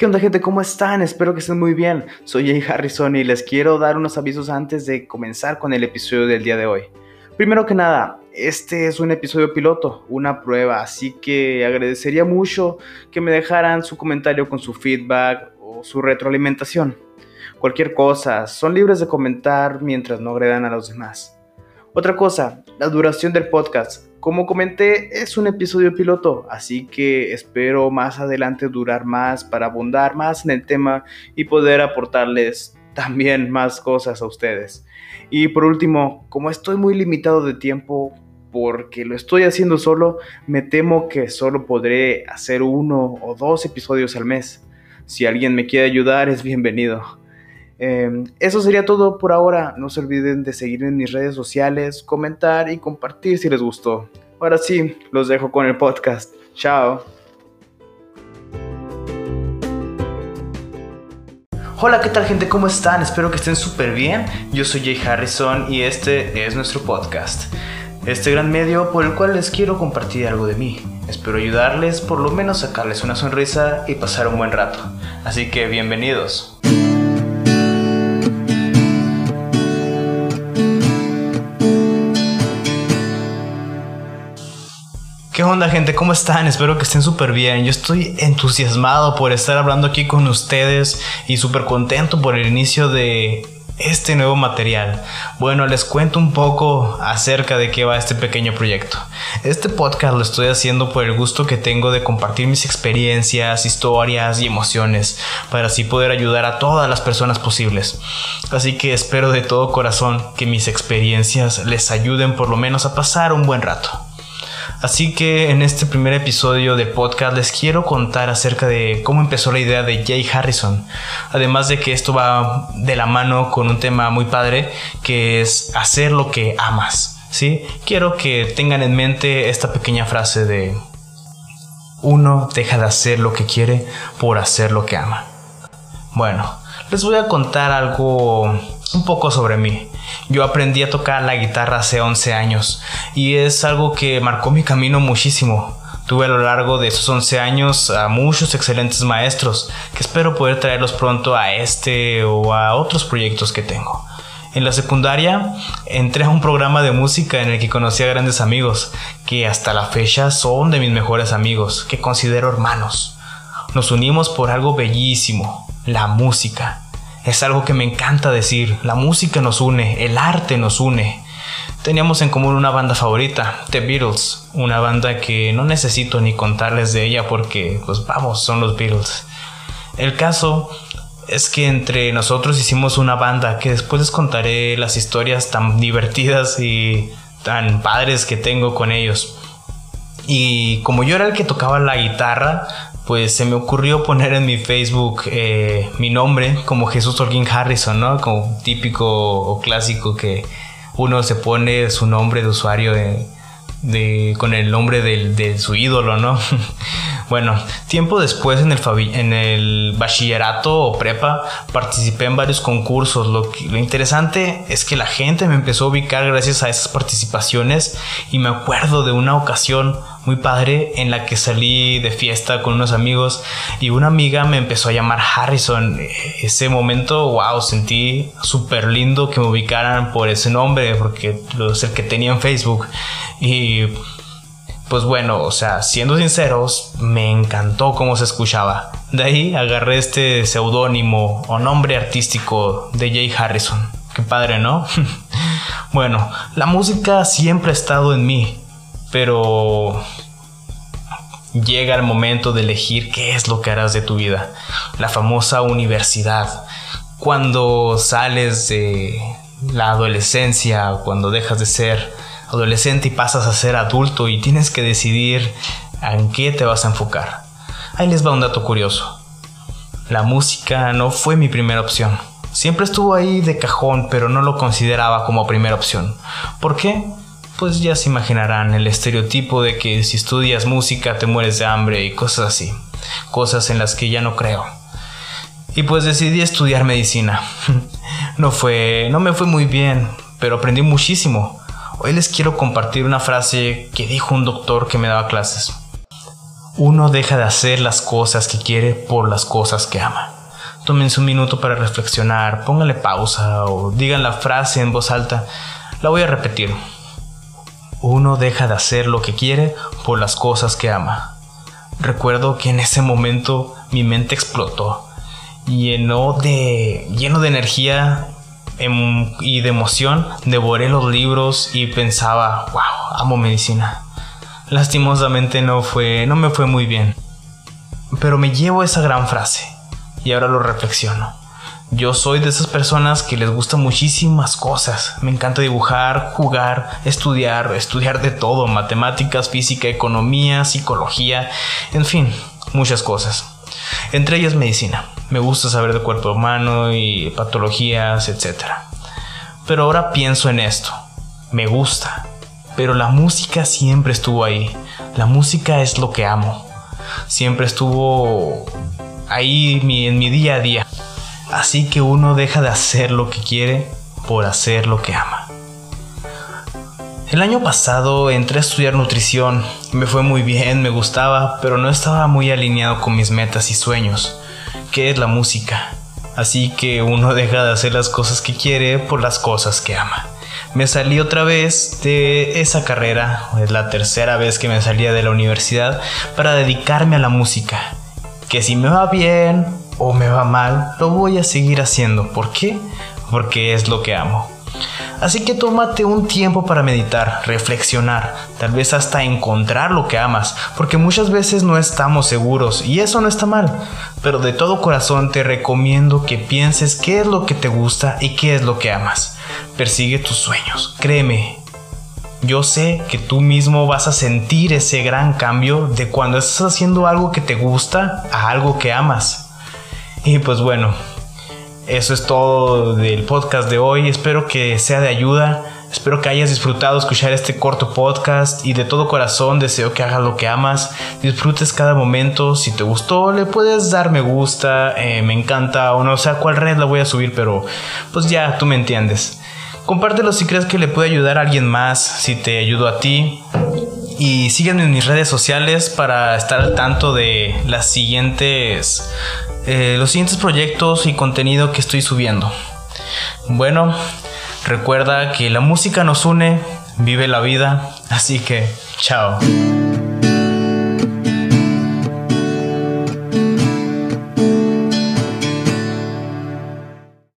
¿Qué onda gente? ¿Cómo están? Espero que estén muy bien. Soy Jay Harrison y les quiero dar unos avisos antes de comenzar con el episodio del día de hoy. Primero que nada, este es un episodio piloto, una prueba, así que agradecería mucho que me dejaran su comentario con su feedback o su retroalimentación. Cualquier cosa, son libres de comentar mientras no agredan a los demás. Otra cosa, la duración del podcast. Como comenté, es un episodio piloto, así que espero más adelante durar más para abundar más en el tema y poder aportarles también más cosas a ustedes. Y por último, como estoy muy limitado de tiempo porque lo estoy haciendo solo, me temo que solo podré hacer uno o dos episodios al mes. Si alguien me quiere ayudar, es bienvenido. Em, eso sería todo por ahora. No se olviden de seguirme en mis redes sociales, comentar y compartir si les gustó. Ahora sí, los dejo con el podcast. Chao. Hola, ¿qué tal gente? ¿Cómo están? Espero que estén súper bien. Yo soy Jay Harrison y este es nuestro podcast. Este gran medio por el cual les quiero compartir algo de mí. Espero ayudarles, por lo menos sacarles una sonrisa y pasar un buen rato. Así que bienvenidos. ¿Qué onda gente? ¿Cómo están? Espero que estén súper bien. Yo estoy entusiasmado por estar hablando aquí con ustedes y súper contento por el inicio de este nuevo material. Bueno, les cuento un poco acerca de qué va este pequeño proyecto. Este podcast lo estoy haciendo por el gusto que tengo de compartir mis experiencias, historias y emociones para así poder ayudar a todas las personas posibles. Así que espero de todo corazón que mis experiencias les ayuden por lo menos a pasar un buen rato. Así que en este primer episodio de podcast les quiero contar acerca de cómo empezó la idea de Jay Harrison. Además de que esto va de la mano con un tema muy padre que es hacer lo que amas. ¿sí? Quiero que tengan en mente esta pequeña frase de uno deja de hacer lo que quiere por hacer lo que ama. Bueno, les voy a contar algo un poco sobre mí. Yo aprendí a tocar la guitarra hace 11 años y es algo que marcó mi camino muchísimo. Tuve a lo largo de esos 11 años a muchos excelentes maestros que espero poder traerlos pronto a este o a otros proyectos que tengo. En la secundaria entré a un programa de música en el que conocí a grandes amigos que hasta la fecha son de mis mejores amigos, que considero hermanos. Nos unimos por algo bellísimo, la música. Es algo que me encanta decir. La música nos une, el arte nos une. Teníamos en común una banda favorita, The Beatles, una banda que no necesito ni contarles de ella porque, pues vamos, son los Beatles. El caso es que entre nosotros hicimos una banda que después les contaré las historias tan divertidas y tan padres que tengo con ellos. Y como yo era el que tocaba la guitarra, pues se me ocurrió poner en mi Facebook eh, mi nombre como Jesús Holguín Harrison, ¿no? Como típico o clásico que uno se pone su nombre de usuario de, con el nombre de su ídolo, ¿no? Bueno, tiempo después en el, en el bachillerato o prepa participé en varios concursos. Lo, lo interesante es que la gente me empezó a ubicar gracias a esas participaciones y me acuerdo de una ocasión muy padre en la que salí de fiesta con unos amigos y una amiga me empezó a llamar Harrison. Ese momento, wow, sentí súper lindo que me ubicaran por ese nombre porque es el que tenía en Facebook y pues bueno, o sea, siendo sinceros, me encantó cómo se escuchaba. De ahí agarré este seudónimo o nombre artístico de Jay Harrison. Qué padre, ¿no? bueno, la música siempre ha estado en mí, pero llega el momento de elegir qué es lo que harás de tu vida. La famosa universidad. Cuando sales de la adolescencia, cuando dejas de ser adolescente y pasas a ser adulto y tienes que decidir en qué te vas a enfocar. Ahí les va un dato curioso. La música no fue mi primera opción. Siempre estuvo ahí de cajón, pero no lo consideraba como primera opción. ¿Por qué? Pues ya se imaginarán el estereotipo de que si estudias música te mueres de hambre y cosas así. Cosas en las que ya no creo. Y pues decidí estudiar medicina. no fue, no me fue muy bien, pero aprendí muchísimo. Hoy les quiero compartir una frase que dijo un doctor que me daba clases. Uno deja de hacer las cosas que quiere por las cosas que ama. Tómense un minuto para reflexionar, pónganle pausa o digan la frase en voz alta. La voy a repetir. Uno deja de hacer lo que quiere por las cosas que ama. Recuerdo que en ese momento mi mente explotó, lleno de, lleno de energía em, y de emoción, devoré los libros y pensaba, wow, amo medicina. Lastimosamente no fue, no me fue muy bien. Pero me llevo esa gran frase y ahora lo reflexiono. Yo soy de esas personas que les gustan muchísimas cosas. Me encanta dibujar, jugar, estudiar, estudiar de todo, matemáticas, física, economía, psicología, en fin, muchas cosas. Entre ellas medicina. Me gusta saber del cuerpo humano y patologías, etc. Pero ahora pienso en esto. Me gusta. Pero la música siempre estuvo ahí. La música es lo que amo. Siempre estuvo ahí en mi día a día. Así que uno deja de hacer lo que quiere por hacer lo que ama. El año pasado entré a estudiar nutrición. Me fue muy bien, me gustaba, pero no estaba muy alineado con mis metas y sueños, que es la música. Así que uno deja de hacer las cosas que quiere por las cosas que ama. Me salí otra vez de esa carrera, es la tercera vez que me salía de la universidad, para dedicarme a la música. Que si me va bien o me va mal, lo voy a seguir haciendo. ¿Por qué? Porque es lo que amo. Así que tómate un tiempo para meditar, reflexionar, tal vez hasta encontrar lo que amas, porque muchas veces no estamos seguros y eso no está mal, pero de todo corazón te recomiendo que pienses qué es lo que te gusta y qué es lo que amas. Persigue tus sueños, créeme. Yo sé que tú mismo vas a sentir ese gran cambio de cuando estás haciendo algo que te gusta a algo que amas. Y pues bueno, eso es todo del podcast de hoy. Espero que sea de ayuda. Espero que hayas disfrutado escuchar este corto podcast y de todo corazón deseo que hagas lo que amas, disfrutes cada momento, si te gustó le puedes dar me gusta, eh, me encanta o no sé a cuál red la voy a subir, pero pues ya tú me entiendes. Compártelo si crees que le puede ayudar a alguien más, si te ayudó a ti. Y sígueme en mis redes sociales para estar al tanto de las siguientes eh, los siguientes proyectos y contenido que estoy subiendo. Bueno, recuerda que la música nos une, vive la vida, así que chao.